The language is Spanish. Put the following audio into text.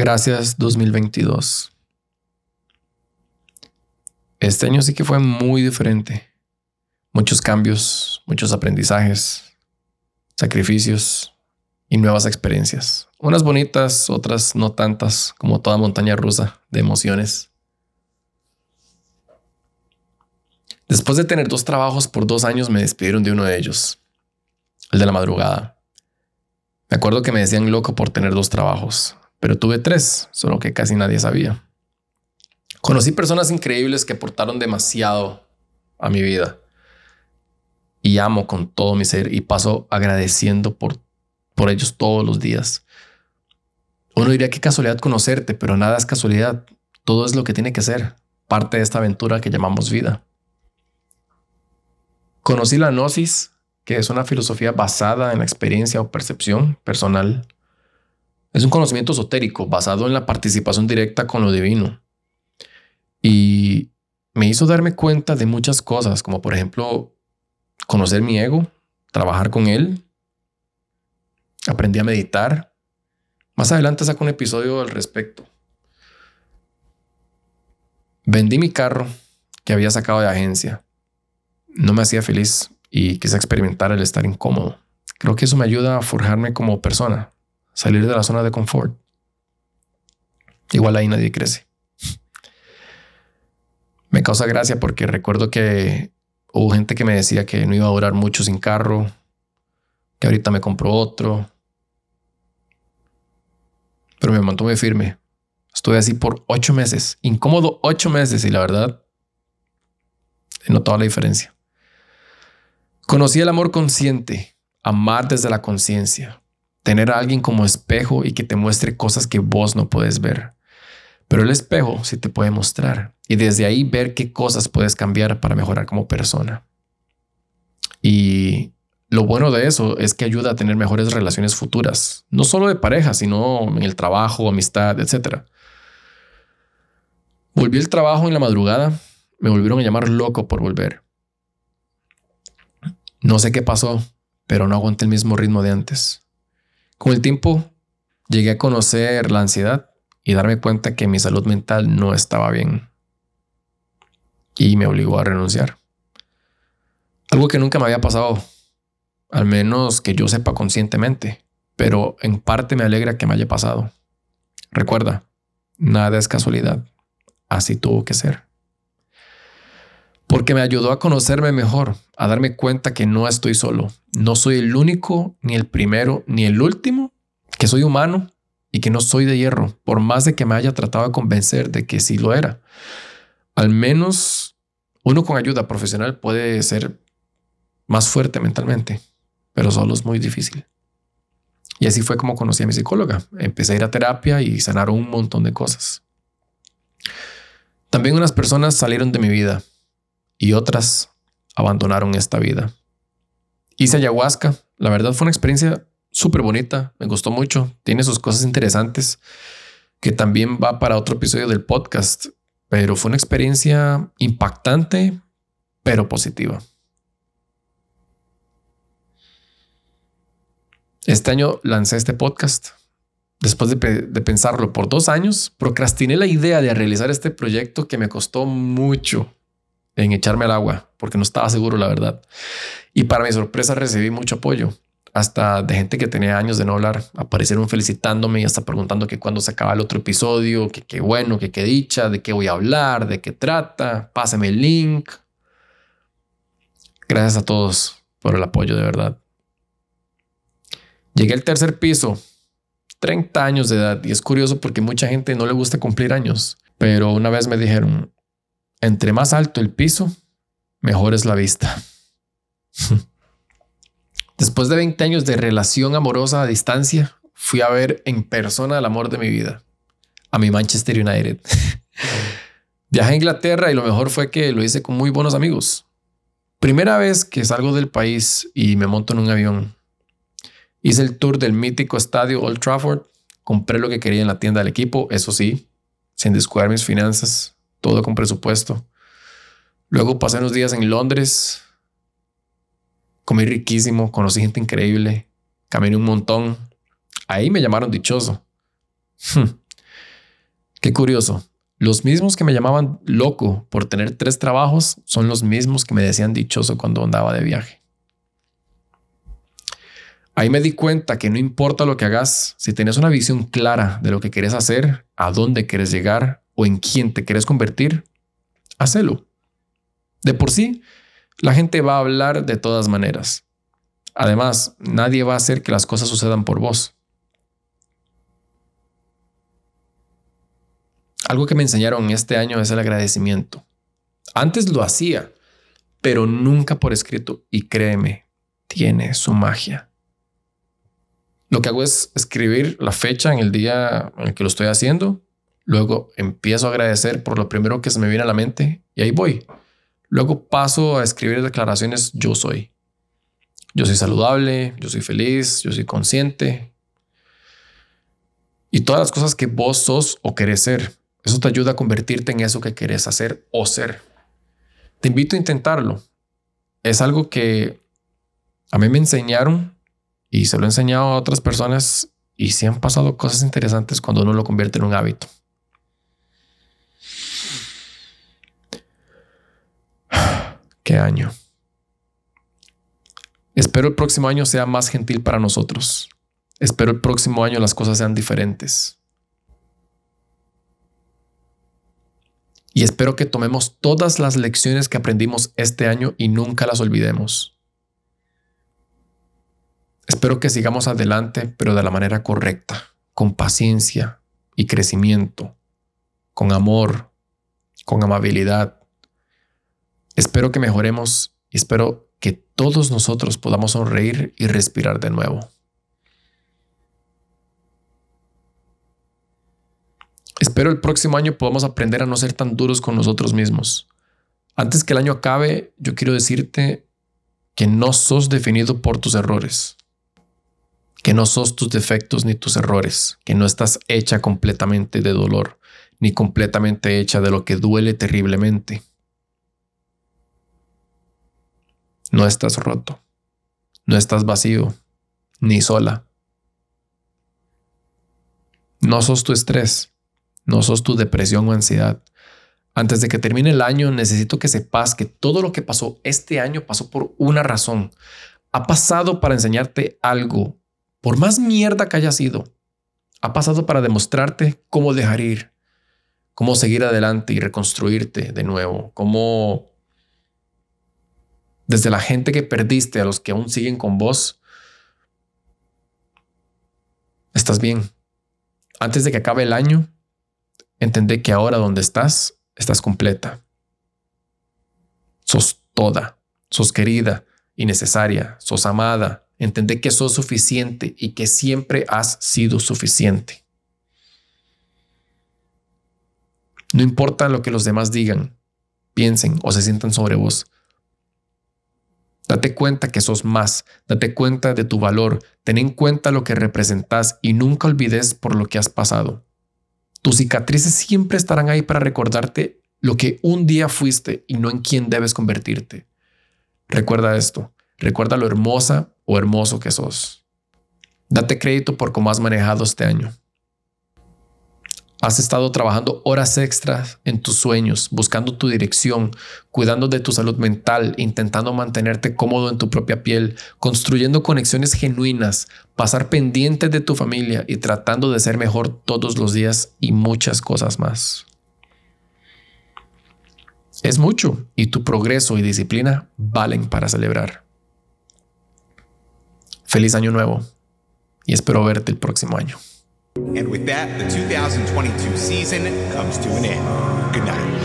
Gracias 2022. Este año sí que fue muy diferente. Muchos cambios, muchos aprendizajes, sacrificios y nuevas experiencias. Unas bonitas, otras no tantas, como toda montaña rusa de emociones. Después de tener dos trabajos por dos años, me despidieron de uno de ellos, el de la madrugada. Me acuerdo que me decían loco por tener dos trabajos, pero tuve tres, solo que casi nadie sabía. Conocí personas increíbles que aportaron demasiado a mi vida y amo con todo mi ser y paso agradeciendo por, por ellos todos los días. Uno diría que casualidad conocerte, pero nada es casualidad. Todo es lo que tiene que ser, parte de esta aventura que llamamos vida. Conocí la gnosis, que es una filosofía basada en la experiencia o percepción personal. Es un conocimiento esotérico basado en la participación directa con lo divino. Y me hizo darme cuenta de muchas cosas, como por ejemplo conocer mi ego, trabajar con él. Aprendí a meditar. Más adelante saco un episodio al respecto. Vendí mi carro que había sacado de agencia. No me hacía feliz y quise experimentar el estar incómodo. Creo que eso me ayuda a forjarme como persona, salir de la zona de confort. Igual ahí nadie crece. Me causa gracia porque recuerdo que Hubo gente que me decía que no iba a durar mucho sin carro, que ahorita me compró otro. Pero me mantuve firme. Estuve así por ocho meses, incómodo ocho meses y la verdad he notado la diferencia. Conocí el amor consciente, amar desde la conciencia, tener a alguien como espejo y que te muestre cosas que vos no puedes ver. Pero el espejo sí te puede mostrar y desde ahí ver qué cosas puedes cambiar para mejorar como persona. Y lo bueno de eso es que ayuda a tener mejores relaciones futuras, no solo de pareja, sino en el trabajo, amistad, etc. Volví al trabajo en la madrugada, me volvieron a llamar loco por volver. No sé qué pasó, pero no aguanté el mismo ritmo de antes. Con el tiempo llegué a conocer la ansiedad y darme cuenta que mi salud mental no estaba bien. Y me obligó a renunciar. Algo que nunca me había pasado, al menos que yo sepa conscientemente, pero en parte me alegra que me haya pasado. Recuerda, nada es casualidad, así tuvo que ser. Porque me ayudó a conocerme mejor, a darme cuenta que no estoy solo, no soy el único, ni el primero, ni el último, que soy humano y que no soy de hierro, por más de que me haya tratado de convencer de que sí lo era. Al menos uno con ayuda profesional puede ser más fuerte mentalmente, pero solo es muy difícil. Y así fue como conocí a mi psicóloga. Empecé a ir a terapia y sanaron un montón de cosas. También unas personas salieron de mi vida y otras abandonaron esta vida. Hice ayahuasca. La verdad fue una experiencia súper bonita, me gustó mucho, tiene sus cosas interesantes, que también va para otro episodio del podcast, pero fue una experiencia impactante, pero positiva. Este año lancé este podcast. Después de, de, pensarlo por dos años, procrastiné la idea de realizar este proyecto que me costó mucho en echarme al agua, porque no estaba seguro, la verdad. Y para mi sorpresa recibí mucho apoyo hasta de gente que tenía años de no hablar, aparecieron felicitándome y hasta preguntando que cuándo se acaba el otro episodio, que qué bueno, que qué dicha, de qué voy a hablar, de qué trata, pásame el link. Gracias a todos por el apoyo de verdad. Llegué al tercer piso, 30 años de edad, y es curioso porque mucha gente no le gusta cumplir años, pero una vez me dijeron, entre más alto el piso, mejor es la vista. Después de 20 años de relación amorosa a distancia, fui a ver en persona el amor de mi vida, a mi Manchester United. Viajé a Inglaterra y lo mejor fue que lo hice con muy buenos amigos. Primera vez que salgo del país y me monto en un avión. Hice el tour del mítico estadio Old Trafford. Compré lo que quería en la tienda del equipo, eso sí, sin descuidar mis finanzas, todo con presupuesto. Luego pasé unos días en Londres, comí riquísimo, conocí gente increíble, caminé un montón. Ahí me llamaron dichoso. Qué curioso. Los mismos que me llamaban loco por tener tres trabajos son los mismos que me decían dichoso cuando andaba de viaje. Ahí me di cuenta que no importa lo que hagas, si tienes una visión clara de lo que quieres hacer, a dónde quieres llegar o en quién te quieres convertir, hacelo. De por sí, la gente va a hablar de todas maneras. Además, nadie va a hacer que las cosas sucedan por vos. Algo que me enseñaron este año es el agradecimiento. Antes lo hacía, pero nunca por escrito. Y créeme, tiene su magia. Lo que hago es escribir la fecha en el día en el que lo estoy haciendo. Luego empiezo a agradecer por lo primero que se me viene a la mente y ahí voy. Luego paso a escribir declaraciones yo soy. Yo soy saludable, yo soy feliz, yo soy consciente. Y todas las cosas que vos sos o querés ser. Eso te ayuda a convertirte en eso que querés hacer o ser. Te invito a intentarlo. Es algo que a mí me enseñaron y se lo he enseñado a otras personas y sí han pasado cosas interesantes cuando uno lo convierte en un hábito. Año. Espero el próximo año sea más gentil para nosotros. Espero el próximo año las cosas sean diferentes. Y espero que tomemos todas las lecciones que aprendimos este año y nunca las olvidemos. Espero que sigamos adelante, pero de la manera correcta, con paciencia y crecimiento, con amor, con amabilidad. Espero que mejoremos y espero que todos nosotros podamos sonreír y respirar de nuevo. Espero el próximo año podamos aprender a no ser tan duros con nosotros mismos. Antes que el año acabe, yo quiero decirte que no sos definido por tus errores, que no sos tus defectos ni tus errores, que no estás hecha completamente de dolor, ni completamente hecha de lo que duele terriblemente. No estás roto. No estás vacío, ni sola. No sos tu estrés. No sos tu depresión o ansiedad. Antes de que termine el año, necesito que sepas que todo lo que pasó este año pasó por una razón. Ha pasado para enseñarte algo, por más mierda que haya sido. Ha pasado para demostrarte cómo dejar ir, cómo seguir adelante y reconstruirte de nuevo, cómo desde la gente que perdiste a los que aún siguen con vos, estás bien. Antes de que acabe el año, entendé que ahora donde estás, estás completa. Sos toda, sos querida y necesaria, sos amada. Entendé que sos suficiente y que siempre has sido suficiente. No importa lo que los demás digan, piensen o se sientan sobre vos. Date cuenta que sos más, date cuenta de tu valor, ten en cuenta lo que representas y nunca olvides por lo que has pasado. Tus cicatrices siempre estarán ahí para recordarte lo que un día fuiste y no en quién debes convertirte. Recuerda esto, recuerda lo hermosa o hermoso que sos. Date crédito por cómo has manejado este año. Has estado trabajando horas extras en tus sueños, buscando tu dirección, cuidando de tu salud mental, intentando mantenerte cómodo en tu propia piel, construyendo conexiones genuinas, pasar pendiente de tu familia y tratando de ser mejor todos los días y muchas cosas más. Es mucho y tu progreso y disciplina valen para celebrar. Feliz año nuevo y espero verte el próximo año. And with that, the 2022 season comes to an end. Good night.